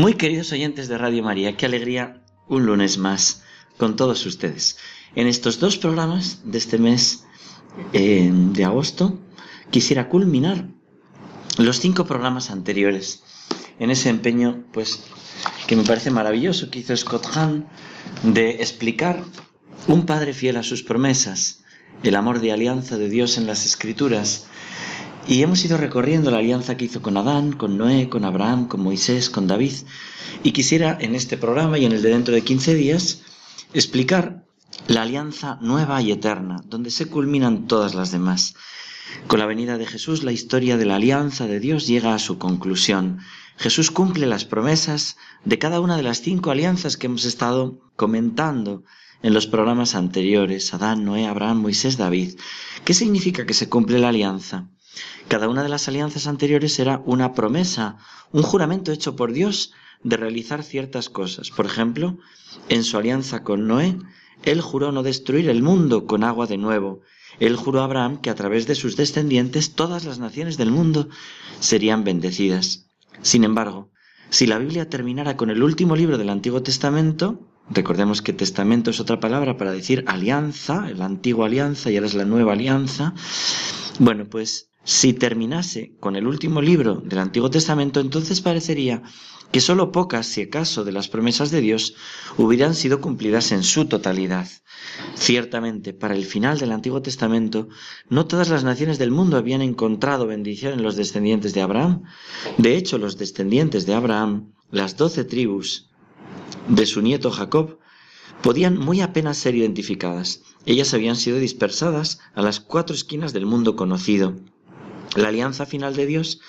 Muy queridos oyentes de Radio María, qué alegría un lunes más con todos ustedes. En estos dos programas de este mes eh, de agosto quisiera culminar los cinco programas anteriores en ese empeño, pues, que me parece maravilloso que hizo Scott Hahn de explicar un padre fiel a sus promesas, el amor de alianza de Dios en las Escrituras, y hemos ido recorriendo la alianza que hizo con Adán, con Noé, con Abraham, con Moisés, con David. Y quisiera en este programa y en el de dentro de 15 días explicar la alianza nueva y eterna, donde se culminan todas las demás. Con la venida de Jesús, la historia de la alianza de Dios llega a su conclusión. Jesús cumple las promesas de cada una de las cinco alianzas que hemos estado comentando en los programas anteriores, Adán, Noé, Abraham, Moisés, David. ¿Qué significa que se cumple la alianza? Cada una de las alianzas anteriores era una promesa, un juramento hecho por Dios de realizar ciertas cosas. Por ejemplo, en su alianza con Noé, él juró no destruir el mundo con agua de nuevo. Él juró a Abraham que a través de sus descendientes todas las naciones del mundo serían bendecidas. Sin embargo, si la Biblia terminara con el último libro del Antiguo Testamento, recordemos que testamento es otra palabra para decir alianza, la antigua alianza y ahora es la nueva alianza, bueno, pues si terminase con el último libro del Antiguo Testamento, entonces parecería que sólo pocas, si acaso, de las promesas de Dios hubieran sido cumplidas en su totalidad. Ciertamente, para el final del Antiguo Testamento, no todas las naciones del mundo habían encontrado bendición en los descendientes de Abraham. De hecho, los descendientes de Abraham, las doce tribus de su nieto Jacob, podían muy apenas ser identificadas. Ellas habían sido dispersadas a las cuatro esquinas del mundo conocido. La alianza final de Dios,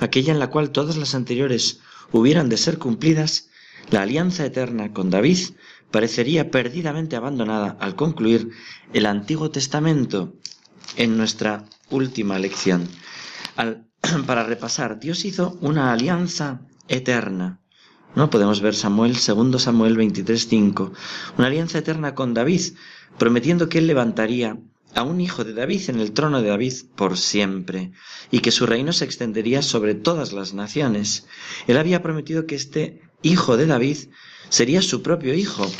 aquella en la cual todas las anteriores hubieran de ser cumplidas, la alianza eterna con David parecería perdidamente abandonada al concluir el Antiguo Testamento en nuestra última lección. para repasar, Dios hizo una alianza eterna. ¿no? Podemos ver Samuel, 2 Samuel 23.5, una alianza eterna con David, prometiendo que él levantaría a un hijo de David en el trono de David por siempre, y que su reino se extendería sobre todas las naciones. Él había prometido que este hijo de David sería su propio hijo,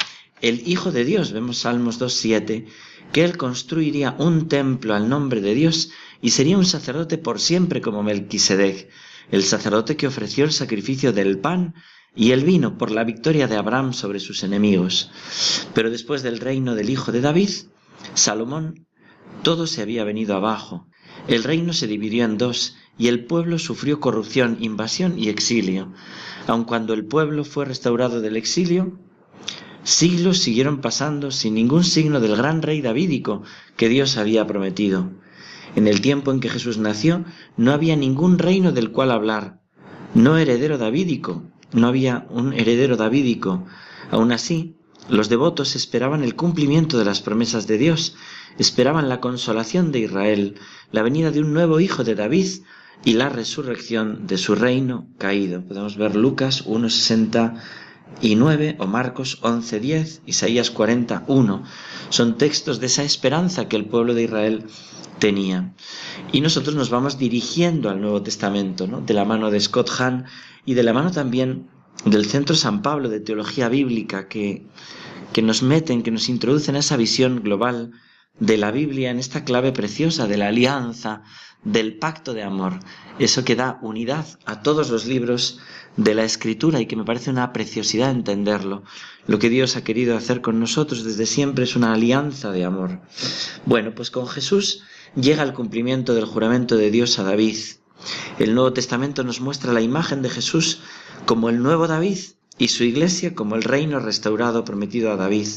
el hijo de Dios, vemos Salmos 2.7, que él construiría un templo al nombre de Dios y sería un sacerdote por siempre como Melquisedec, el sacerdote que ofreció el sacrificio del pan y el vino por la victoria de Abraham sobre sus enemigos. Pero después del reino del hijo de David, Salomón todo se había venido abajo. El reino se dividió en dos y el pueblo sufrió corrupción, invasión y exilio. Aun cuando el pueblo fue restaurado del exilio, siglos siguieron pasando sin ningún signo del gran rey davídico que Dios había prometido. En el tiempo en que Jesús nació, no había ningún reino del cual hablar, no heredero davídico, no había un heredero davídico. Aun así, los devotos esperaban el cumplimiento de las promesas de Dios esperaban la consolación de Israel, la venida de un nuevo hijo de David y la resurrección de su reino caído. Podemos ver Lucas 1.69 o Marcos 11.10, Isaías 41. Son textos de esa esperanza que el pueblo de Israel tenía. Y nosotros nos vamos dirigiendo al Nuevo Testamento, ¿no? de la mano de Scott Hahn y de la mano también del Centro San Pablo de Teología Bíblica que, que nos meten, que nos introducen a esa visión global de la Biblia en esta clave preciosa de la alianza, del pacto de amor, eso que da unidad a todos los libros de la escritura y que me parece una preciosidad entenderlo. Lo que Dios ha querido hacer con nosotros desde siempre es una alianza de amor. Bueno, pues con Jesús llega el cumplimiento del juramento de Dios a David. El Nuevo Testamento nos muestra la imagen de Jesús como el nuevo David y su iglesia como el reino restaurado prometido a David.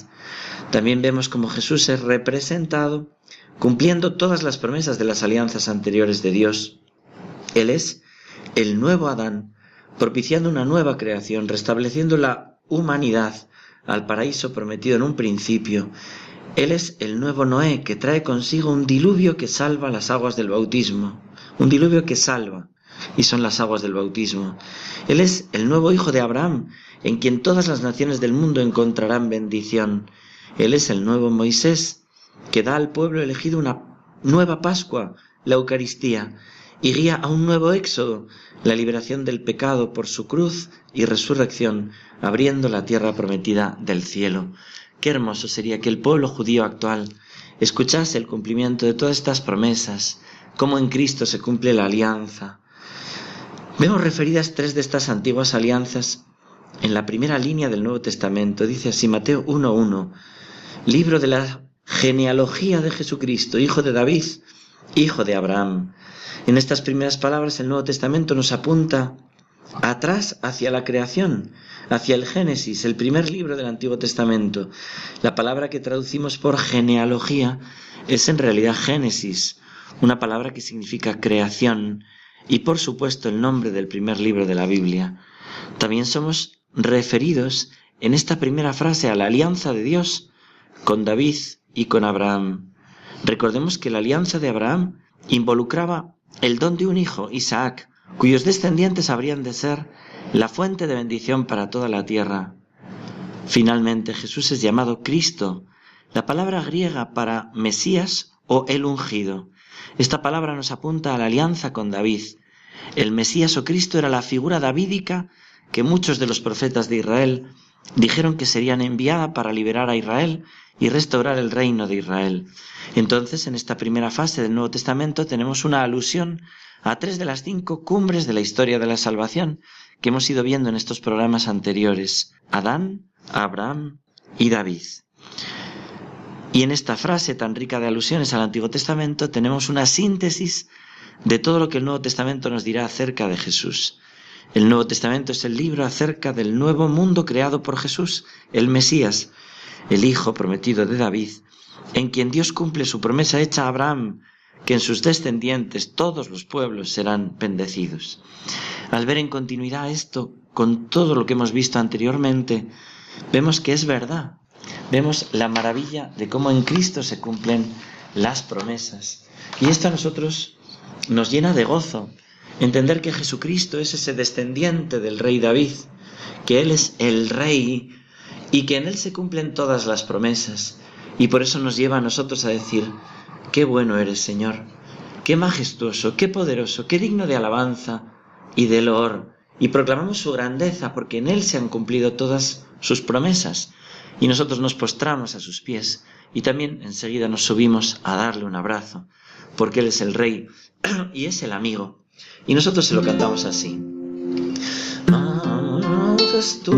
También vemos como Jesús es representado cumpliendo todas las promesas de las alianzas anteriores de Dios. Él es el nuevo Adán, propiciando una nueva creación, restableciendo la humanidad al paraíso prometido en un principio. Él es el nuevo Noé que trae consigo un diluvio que salva las aguas del bautismo, un diluvio que salva, y son las aguas del bautismo. Él es el nuevo hijo de Abraham, en quien todas las naciones del mundo encontrarán bendición. Él es el nuevo Moisés, que da al pueblo elegido una nueva Pascua, la Eucaristía, y guía a un nuevo éxodo, la liberación del pecado por su cruz y resurrección, abriendo la tierra prometida del cielo. Qué hermoso sería que el pueblo judío actual escuchase el cumplimiento de todas estas promesas, cómo en Cristo se cumple la alianza. Vemos referidas tres de estas antiguas alianzas en la primera línea del Nuevo Testamento. Dice así Mateo 1.1, libro de la genealogía de Jesucristo, hijo de David, hijo de Abraham. En estas primeras palabras el Nuevo Testamento nos apunta atrás hacia la creación, hacia el Génesis, el primer libro del Antiguo Testamento. La palabra que traducimos por genealogía es en realidad Génesis, una palabra que significa creación y por supuesto el nombre del primer libro de la Biblia. También somos referidos en esta primera frase a la alianza de Dios con David y con Abraham. Recordemos que la alianza de Abraham involucraba el don de un hijo, Isaac, cuyos descendientes habrían de ser la fuente de bendición para toda la tierra. Finalmente Jesús es llamado Cristo, la palabra griega para Mesías o el ungido. Esta palabra nos apunta a la alianza con David. El Mesías o Cristo era la figura davídica que muchos de los profetas de Israel dijeron que serían enviada para liberar a Israel y restaurar el reino de Israel. Entonces, en esta primera fase del Nuevo Testamento tenemos una alusión a tres de las cinco cumbres de la historia de la salvación que hemos ido viendo en estos programas anteriores, Adán, Abraham y David. Y en esta frase tan rica de alusiones al Antiguo Testamento tenemos una síntesis de todo lo que el Nuevo Testamento nos dirá acerca de Jesús. El Nuevo Testamento es el libro acerca del nuevo mundo creado por Jesús, el Mesías, el Hijo prometido de David, en quien Dios cumple su promesa hecha a Abraham, que en sus descendientes todos los pueblos serán bendecidos. Al ver en continuidad esto, con todo lo que hemos visto anteriormente, vemos que es verdad. Vemos la maravilla de cómo en Cristo se cumplen las promesas. Y esto a nosotros nos llena de gozo. Entender que Jesucristo es ese descendiente del rey David, que Él es el rey y que en Él se cumplen todas las promesas. Y por eso nos lleva a nosotros a decir, qué bueno eres, Señor, qué majestuoso, qué poderoso, qué digno de alabanza y de loor. Y proclamamos su grandeza porque en Él se han cumplido todas sus promesas. Y nosotros nos postramos a sus pies y también enseguida nos subimos a darle un abrazo, porque Él es el Rey y es el amigo. Y nosotros se lo cantamos así. Majestuoso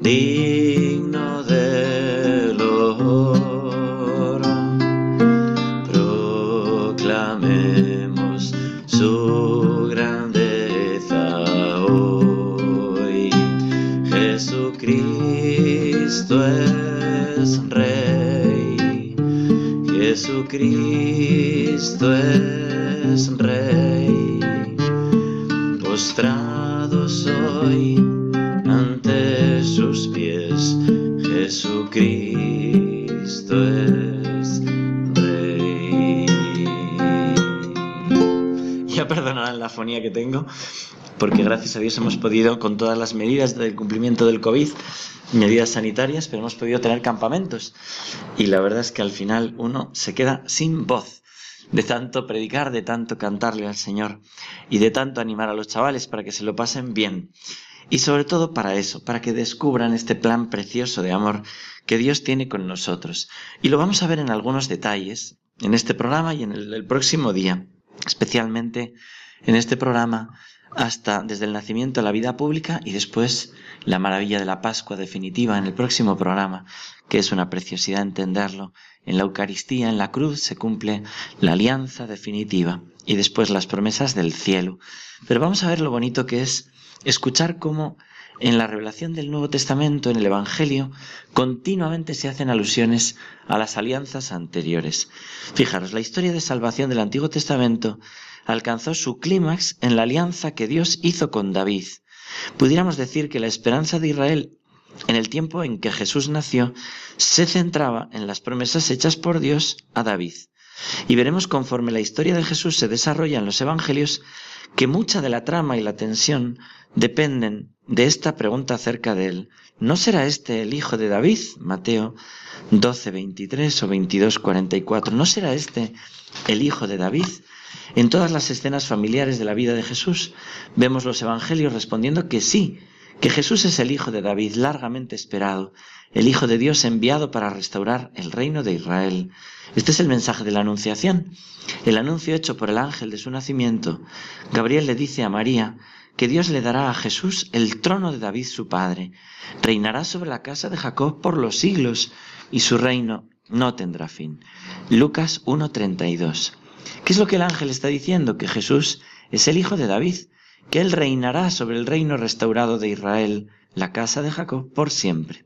digno Jesucristo es Rey. Postrado soy sus pies. Jesucristo es Rey. Ya perdonarán la fonía que tengo, porque gracias a Dios hemos podido, con todas las medidas del cumplimiento del COVID, medidas sanitarias, pero hemos podido tener campamentos. Y la verdad es que al final uno se queda sin voz de tanto predicar, de tanto cantarle al Señor y de tanto animar a los chavales para que se lo pasen bien. Y sobre todo para eso, para que descubran este plan precioso de amor que Dios tiene con nosotros. Y lo vamos a ver en algunos detalles en este programa y en el, próximo día. Especialmente en este programa hasta desde el nacimiento a la vida pública y después la maravilla de la Pascua definitiva en el próximo programa, que es una preciosidad entenderlo. En la Eucaristía, en la cruz, se cumple la alianza definitiva y después las promesas del cielo. Pero vamos a ver lo bonito que es escuchar cómo en la revelación del Nuevo Testamento, en el Evangelio, continuamente se hacen alusiones a las alianzas anteriores. Fijaros, la historia de salvación del Antiguo Testamento alcanzó su clímax en la alianza que Dios hizo con David. Pudiéramos decir que la esperanza de Israel en el tiempo en que Jesús nació se centraba en las promesas hechas por Dios a David. Y veremos conforme la historia de Jesús se desarrolla en los Evangelios que mucha de la trama y la tensión dependen de esta pregunta acerca de él. ¿No será este el hijo de David? Mateo 12, 23 o 22, 44. ¿No será este el hijo de David? En todas las escenas familiares de la vida de Jesús vemos los evangelios respondiendo que sí, que Jesús es el Hijo de David largamente esperado, el Hijo de Dios enviado para restaurar el reino de Israel. Este es el mensaje de la Anunciación, el anuncio hecho por el ángel de su nacimiento. Gabriel le dice a María que Dios le dará a Jesús el trono de David su padre, reinará sobre la casa de Jacob por los siglos y su reino no tendrá fin. Lucas 1.32. ¿Qué es lo que el ángel está diciendo? Que Jesús es el Hijo de David, que Él reinará sobre el reino restaurado de Israel, la casa de Jacob, por siempre.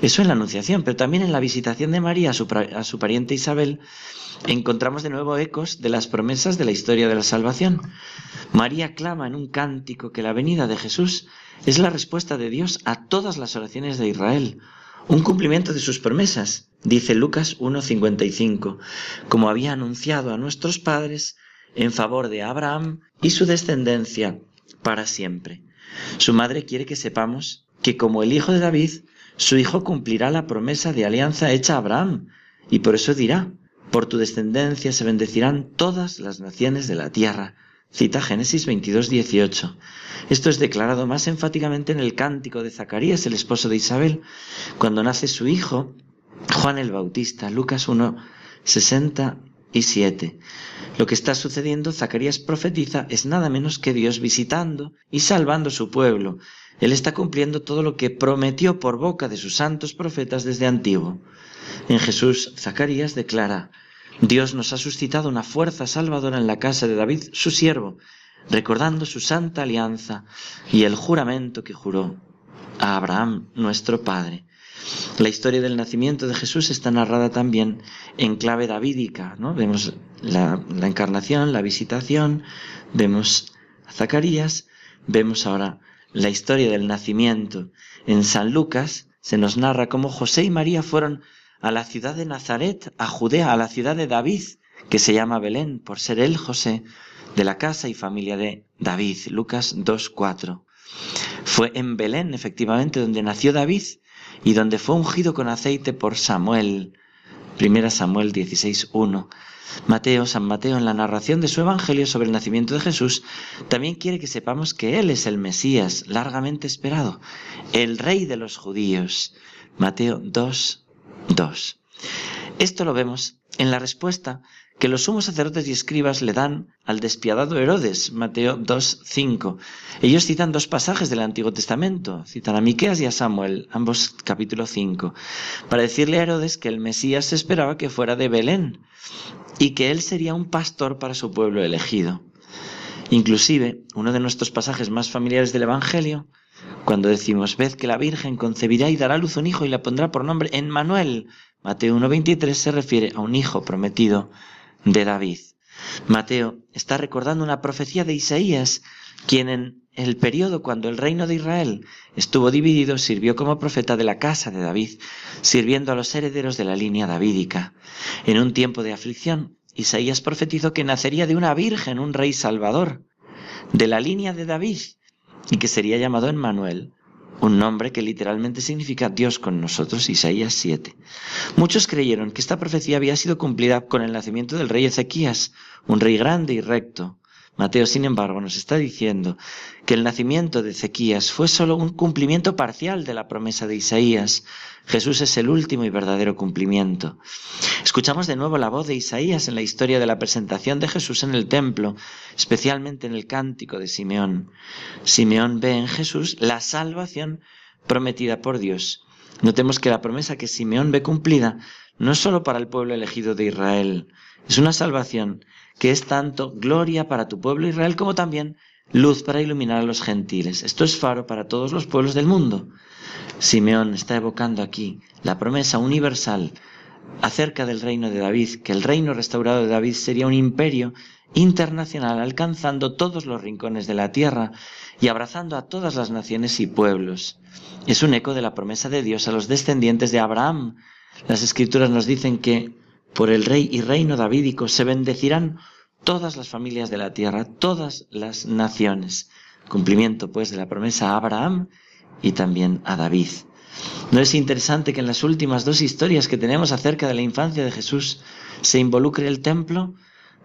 Eso en la Anunciación, pero también en la visitación de María a su, a su, pariente Isabel encontramos de nuevo ecos de las promesas de la historia de la salvación. María clama en un cántico que la venida de Jesús es la respuesta de Dios a todas las oraciones de Israel, un cumplimiento de sus promesas, dice Lucas 1.55, como había anunciado a nuestros padres en favor de Abraham y su descendencia para siempre. Su madre quiere que sepamos que como el hijo de David, su hijo cumplirá la promesa de alianza hecha a Abraham, y por eso dirá, por tu descendencia se bendecirán todas las naciones de la tierra. Cita Génesis 22, 18. Esto es declarado más enfáticamente en el cántico de Zacarías, el esposo de Isabel, cuando nace su hijo, Juan el Bautista, Lucas 1, 67. Lo que está sucediendo, Zacarías profetiza, es nada menos que Dios visitando y salvando su pueblo. Él está cumpliendo todo lo que prometió por boca de sus santos profetas desde antiguo. En Jesús, Zacarías declara, Dios nos ha suscitado una fuerza salvadora en la casa de David, su siervo, recordando su santa alianza y el juramento que juró a Abraham, nuestro Padre. La historia del nacimiento de Jesús está narrada también en clave davídica, ¿no? Vemos la, encarnación, la visitación, vemos a Zacarías, vemos ahora la historia del nacimiento. En San Lucas se nos narra cómo José y María fueron a la ciudad de Nazaret, a Judea, a la ciudad de David, que se llama Belén, por ser él José, de la casa y familia de David. Lucas 2.4. Fue en Belén, efectivamente, donde nació David y donde fue ungido con aceite por Samuel. Primera Samuel 16.1. Mateo, San Mateo, en la narración de su Evangelio sobre el nacimiento de Jesús, también quiere que sepamos que Él es el Mesías, largamente esperado, el Rey de los judíos. Mateo 2, 2. Esto lo vemos en la respuesta que los sumos sacerdotes y escribas le dan al despiadado Herodes, Mateo 2, 5. Ellos citan dos pasajes del Antiguo Testamento, citan a Miqueas y a Samuel, ambos capítulo 5, para decirle a Herodes que el Mesías se esperaba que fuera de Belén y que él sería un pastor para su pueblo elegido. Inclusive, uno de nuestros pasajes más familiares del Evangelio cuando decimos, ved que la Virgen concebirá y dará luz un hijo y la pondrá por nombre Emmanuel, Mateo 1.23 se refiere a un hijo prometido de David. Mateo está recordando una profecía de Isaías, quien en el periodo cuando el reino de Israel estuvo dividido sirvió como profeta de la casa de David, sirviendo a los herederos de la línea davídica. En un tiempo de aflicción, Isaías profetizó que nacería de una virgen un rey salvador, de la línea de David, y que sería llamado Emmanuel, un nombre que literalmente significa Dios con nosotros, Isaías 7. Muchos creyeron que esta profecía había sido cumplida con el nacimiento del rey Ezequías, un rey grande y recto, Mateo, sin embargo, nos está diciendo que el nacimiento de Ezequías fue solo un cumplimiento parcial de la promesa de Isaías. Jesús es el último y verdadero cumplimiento. Escuchamos de nuevo la voz de Isaías en la historia de la presentación de Jesús en el templo, especialmente en el cántico de Simeón. Simeón ve en Jesús la salvación prometida por Dios. Notemos que la promesa que Simeón ve cumplida no es solo para el pueblo elegido de Israel, es una salvación que es tanto gloria para tu pueblo Israel como también luz para iluminar a los gentiles. Esto es faro para todos los pueblos del mundo. Simeón está evocando aquí la promesa universal acerca del reino de David, que el reino restaurado de David sería un imperio internacional alcanzando todos los rincones de la tierra y abrazando a todas las naciones y pueblos. Es un eco de la promesa de Dios a los descendientes de Abraham. Las escrituras nos dicen que por el rey y reino davídico se bendecirán todas las familias de la tierra, todas las naciones. Cumplimiento, pues, de la promesa a Abraham y también a David. ¿No es interesante que en las últimas dos historias que tenemos acerca de la infancia de Jesús se involucre el templo?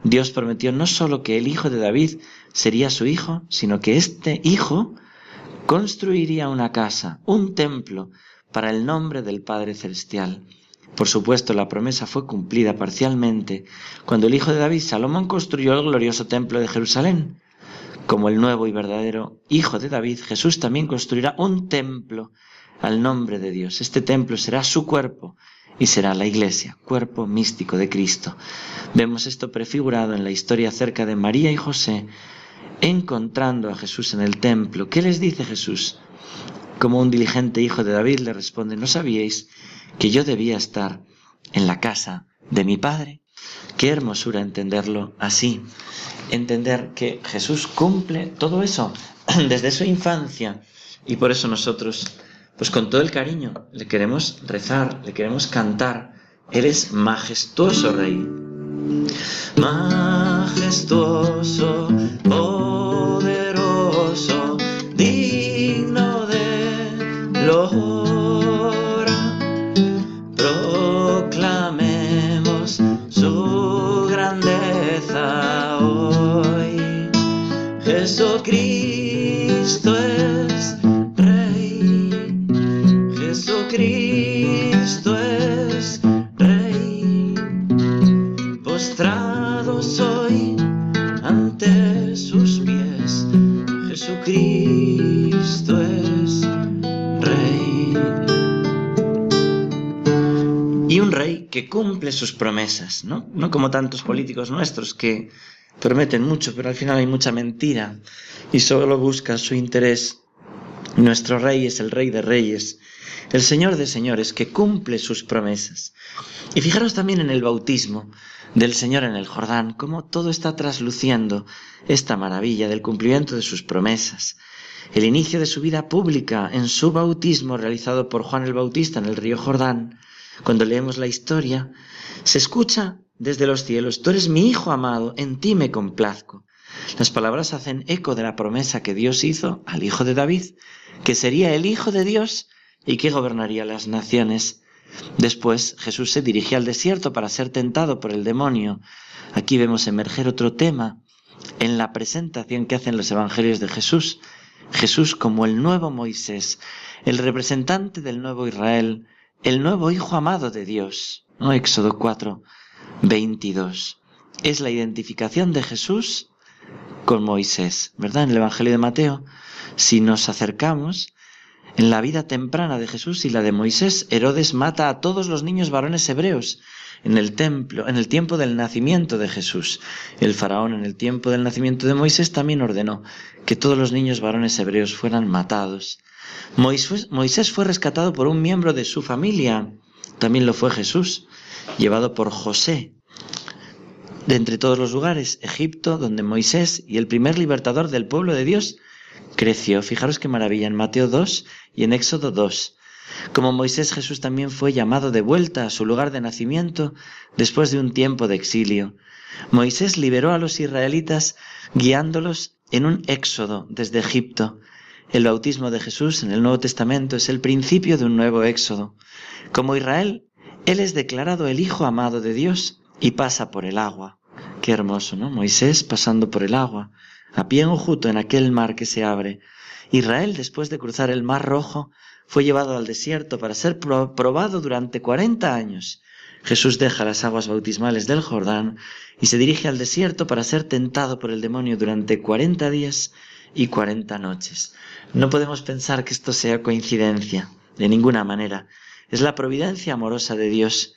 Dios prometió no solo que el hijo de David sería su hijo, sino que este hijo construiría una casa, un templo, para el nombre del Padre Celestial. Por supuesto, la promesa fue cumplida parcialmente cuando el hijo de David, Salomón, construyó el glorioso templo de Jerusalén. Como el nuevo y verdadero hijo de David, Jesús también construirá un templo al nombre de Dios. Este templo será su cuerpo y será la iglesia, cuerpo místico de Cristo. Vemos esto prefigurado en la historia acerca de María y José encontrando a Jesús en el templo. ¿Qué les dice Jesús? Como un diligente hijo de David le responde, ¿no sabíais que yo debía estar en la casa de mi Padre. Qué hermosura entenderlo así, entender que Jesús cumple todo eso desde su infancia y por eso nosotros, pues con todo el cariño, le queremos rezar, le queremos cantar. Eres majestuoso, Rey. Majestuoso, poderoso, Jesucristo es Rey, Jesucristo es Rey, postrado soy ante sus pies, Jesucristo es Rey. Y un rey que cumple sus promesas, ¿no? No como tantos políticos nuestros que prometen mucho, pero al final hay mucha mentira y solo buscan su interés. Nuestro rey es el rey de reyes, el señor de señores que cumple sus promesas. Y fijaros también en el bautismo del Señor en el Jordán, cómo todo está trasluciendo esta maravilla del cumplimiento de sus promesas. El inicio de su vida pública en su bautismo realizado por Juan el Bautista en el río Jordán, cuando leemos la historia, se escucha desde los cielos, tú eres mi Hijo amado, en ti me complazco. Las palabras hacen eco de la promesa que Dios hizo al Hijo de David, que sería el Hijo de Dios y que gobernaría las naciones. Después Jesús se dirigía al desierto para ser tentado por el demonio. Aquí vemos emerger otro tema en la presentación que hacen los evangelios de Jesús. Jesús como el nuevo Moisés, el representante del nuevo Israel, el nuevo Hijo amado de Dios. ¿no? Éxodo 4, 22. Es la identificación de Jesús con Moisés, ¿verdad? En el Evangelio de Mateo, si nos acercamos, en la vida temprana de Jesús y la de Moisés, Herodes mata a todos los niños varones hebreos en el templo, en el tiempo del nacimiento de Jesús. El faraón en el tiempo del nacimiento de Moisés también ordenó que todos los niños varones hebreos fueran matados. Moisés, fue rescatado por un miembro de su familia, también lo fue Jesús llevado por José. De entre todos los lugares, Egipto, donde Moisés y el primer libertador del pueblo de Dios creció. Fijaros qué maravilla en Mateo 2 y en Éxodo 2. Como Moisés, Jesús también fue llamado de vuelta a su lugar de nacimiento después de un tiempo de exilio. Moisés liberó a los israelitas guiándolos en un éxodo desde Egipto. El bautismo de Jesús en el Nuevo Testamento es el principio de un nuevo éxodo. Como Israel él es declarado el Hijo amado de Dios y pasa por el agua. Qué hermoso, ¿no? Moisés pasando por el agua, a pie enjuto en aquel mar que se abre. Israel, después de cruzar el mar rojo, fue llevado al desierto para ser probado durante cuarenta años. Jesús deja las aguas bautismales del Jordán y se dirige al desierto para ser tentado por el demonio durante cuarenta días y cuarenta noches. No podemos pensar que esto sea coincidencia, de ninguna manera. Es la providencia amorosa de Dios.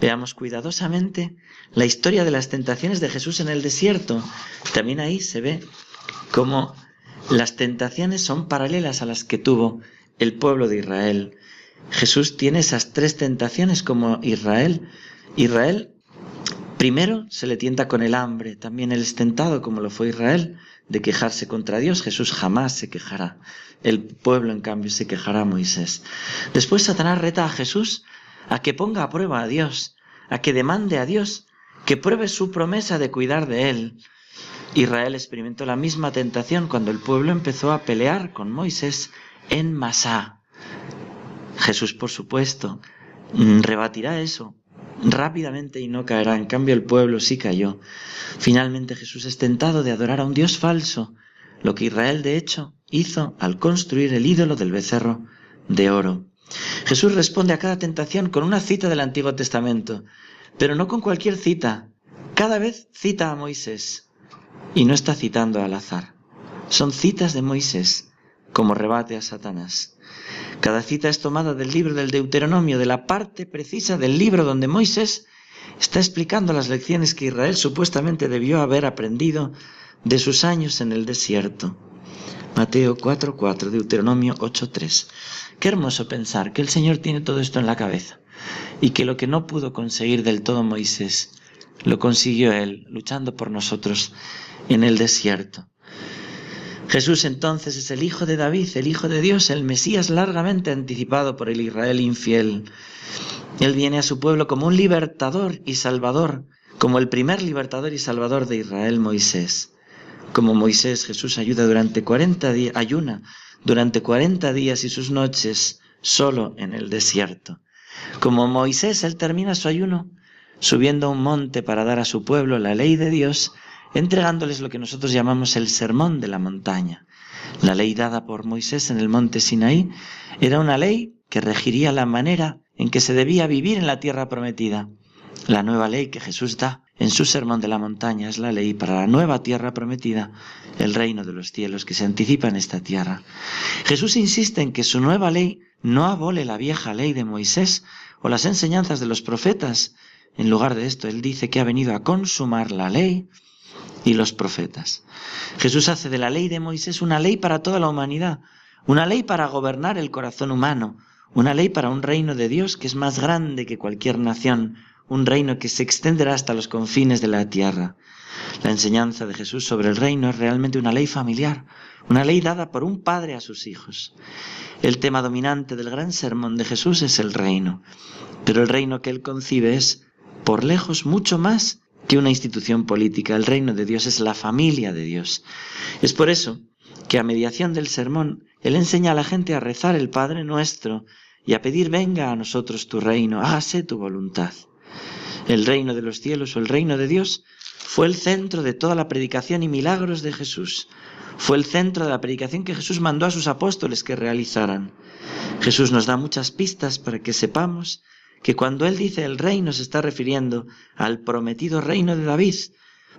Veamos cuidadosamente la historia de las tentaciones de Jesús en el desierto. También ahí se ve cómo las tentaciones son paralelas a las que tuvo el pueblo de Israel. Jesús tiene esas tres tentaciones como Israel. Israel primero se le tienta con el hambre, también él es tentado como lo fue Israel de quejarse contra Dios, Jesús jamás se quejará. El pueblo, en cambio, se quejará a Moisés. Después Satanás reta a Jesús a que ponga a prueba a Dios, a que demande a Dios que pruebe su promesa de cuidar de él. Israel experimentó la misma tentación cuando el pueblo empezó a pelear con Moisés en Masá. Jesús, por supuesto, rebatirá eso rápidamente y no caerá. En cambio, el pueblo sí cayó. Finalmente Jesús es tentado de adorar a un Dios falso, lo que Israel de hecho hizo al construir el ídolo del becerro de oro. Jesús responde a cada tentación con una cita del Antiguo Testamento, pero no con cualquier cita. Cada vez cita a Moisés y no está citando al azar. Son citas de Moisés como rebate a Satanás. Cada cita es tomada del libro del Deuteronomio, de la parte precisa del libro donde Moisés está explicando las lecciones que Israel supuestamente debió haber aprendido de sus años en el desierto. Mateo 4:4, Deuteronomio 8:3. Qué hermoso pensar que el Señor tiene todo esto en la cabeza y que lo que no pudo conseguir del todo Moisés, lo consiguió Él, luchando por nosotros en el desierto. Jesús entonces es el Hijo de David, el Hijo de Dios, el Mesías largamente anticipado por el Israel infiel. Él viene a su pueblo como un libertador y salvador, como el primer libertador y salvador de Israel, Moisés. Como Moisés, Jesús ayuda durante 40 días, ayuna durante 40 días y sus noches solo en el desierto. Como Moisés, él termina su ayuno subiendo a un monte para dar a su pueblo la ley de Dios entregándoles lo que nosotros llamamos el sermón de la montaña. La ley dada por Moisés en el monte Sinaí era una ley que regiría la manera en que se debía vivir en la tierra prometida. La nueva ley que Jesús da en su sermón de la montaña es la ley para la nueva tierra prometida, el reino de los cielos que se anticipa en esta tierra. Jesús insiste en que su nueva ley no abole la vieja ley de Moisés o las enseñanzas de los profetas. En lugar de esto, él dice que ha venido a consumar la ley y los profetas. Jesús hace de la ley de Moisés una ley para toda la humanidad, una ley para gobernar el corazón humano, una ley para un reino de Dios que es más grande que cualquier nación, un reino que se extenderá hasta los confines de la tierra. La enseñanza de Jesús sobre el reino es realmente una ley familiar, una ley dada por un padre a sus hijos. El tema dominante del gran sermón de Jesús es el reino, pero el reino que él concibe es, por lejos, mucho más que una institución política. El reino de Dios es la familia de Dios. Es por eso que a mediación del sermón, Él enseña a la gente a rezar el Padre nuestro y a pedir venga a nosotros tu reino, hágase tu voluntad. El reino de los cielos o el reino de Dios fue el centro de toda la predicación y milagros de Jesús. Fue el centro de la predicación que Jesús mandó a sus apóstoles que realizaran. Jesús nos da muchas pistas para que sepamos que cuando él dice el reino se está refiriendo al prometido reino de David.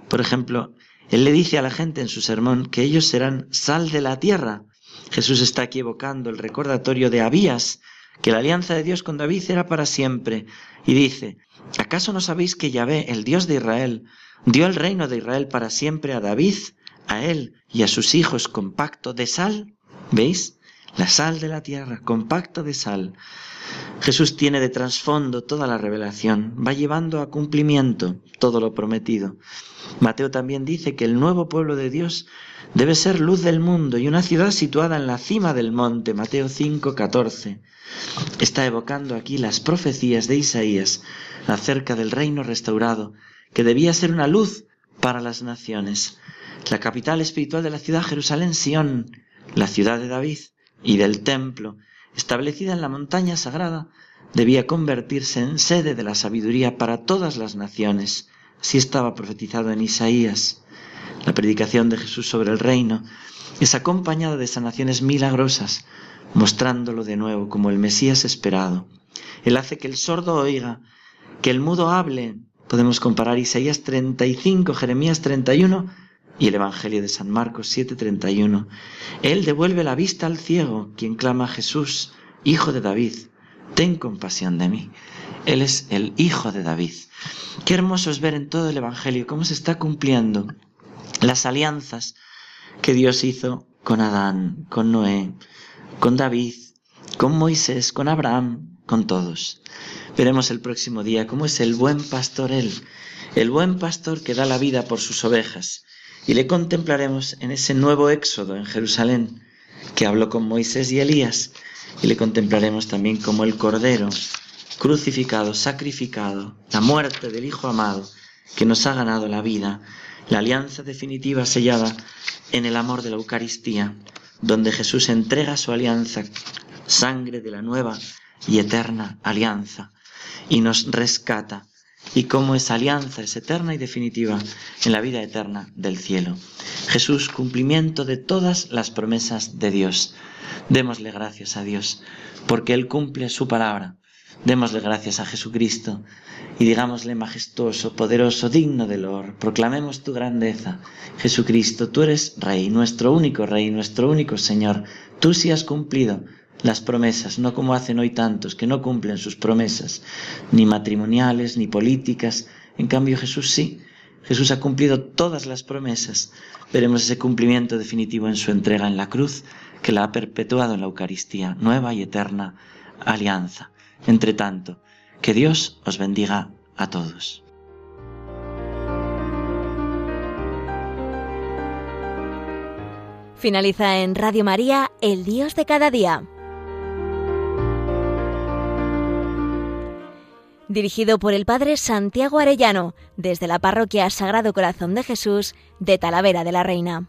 Por ejemplo, él le dice a la gente en su sermón que ellos serán sal de la tierra. Jesús está aquí evocando el recordatorio de Abías, que la alianza de Dios con David era para siempre, y dice, ¿acaso no sabéis que Yahvé, el Dios de Israel, dio el reino de Israel para siempre a David, a él y a sus hijos con pacto de sal? ¿Veis? La sal de la tierra, con pacto de sal. Jesús tiene de trasfondo toda la revelación, va llevando a cumplimiento todo lo prometido. Mateo también dice que el nuevo pueblo de Dios debe ser luz del mundo y una ciudad situada en la cima del monte, Mateo 5, 14. Está evocando aquí las profecías de Isaías acerca del reino restaurado, que debía ser una luz para las naciones. La capital espiritual de la ciudad Jerusalén, Sión, la ciudad de David y del templo, establecida en la montaña sagrada, debía convertirse en sede de la sabiduría para todas las naciones, Así estaba profetizado en Isaías. La predicación de Jesús sobre el reino es acompañada de sanaciones milagrosas, mostrándolo de nuevo como el Mesías esperado. Él hace que el sordo oiga, que el mudo hable. Podemos comparar Isaías 35, Jeremías 31 y el Evangelio de San Marcos 7:31. Él devuelve la vista al ciego, quien clama a Jesús, Hijo de David, ten compasión de mí. Él es el Hijo de David. Qué hermoso es ver en todo el Evangelio cómo se está cumpliendo las alianzas que Dios hizo con Adán, con Noé, con David, con Moisés, con Abraham, con todos. Veremos el próximo día cómo es el buen pastor Él, el buen pastor que da la vida por sus ovejas. Y le contemplaremos en ese nuevo éxodo en Jerusalén, que habló con Moisés y Elías, y le contemplaremos también como el Cordero, crucificado, sacrificado, la muerte del Hijo amado, que nos ha ganado la vida, la alianza definitiva sellada en el amor de la Eucaristía, donde Jesús entrega su alianza, sangre de la nueva y eterna alianza, y nos rescata, y cómo esa alianza es eterna y definitiva en la vida eterna del cielo. Jesús, cumplimiento de todas las promesas de Dios. Démosle gracias a Dios, porque Él cumple su palabra. Démosle gracias a Jesucristo y digámosle majestuoso, poderoso, digno de loor. Proclamemos tu grandeza. Jesucristo, tú eres Rey, nuestro único Rey, nuestro único Señor. Tú sí has cumplido las promesas, no como hacen hoy tantos que no cumplen sus promesas, ni matrimoniales, ni políticas. En cambio Jesús sí. Jesús ha cumplido todas las promesas. Veremos ese cumplimiento definitivo en su entrega en la cruz, que la ha perpetuado en la Eucaristía, nueva y eterna alianza. Entre tanto, que Dios os bendiga a todos. Finaliza en Radio María, El Dios de cada día. Dirigido por el Padre Santiago Arellano, desde la Parroquia Sagrado Corazón de Jesús de Talavera de la Reina.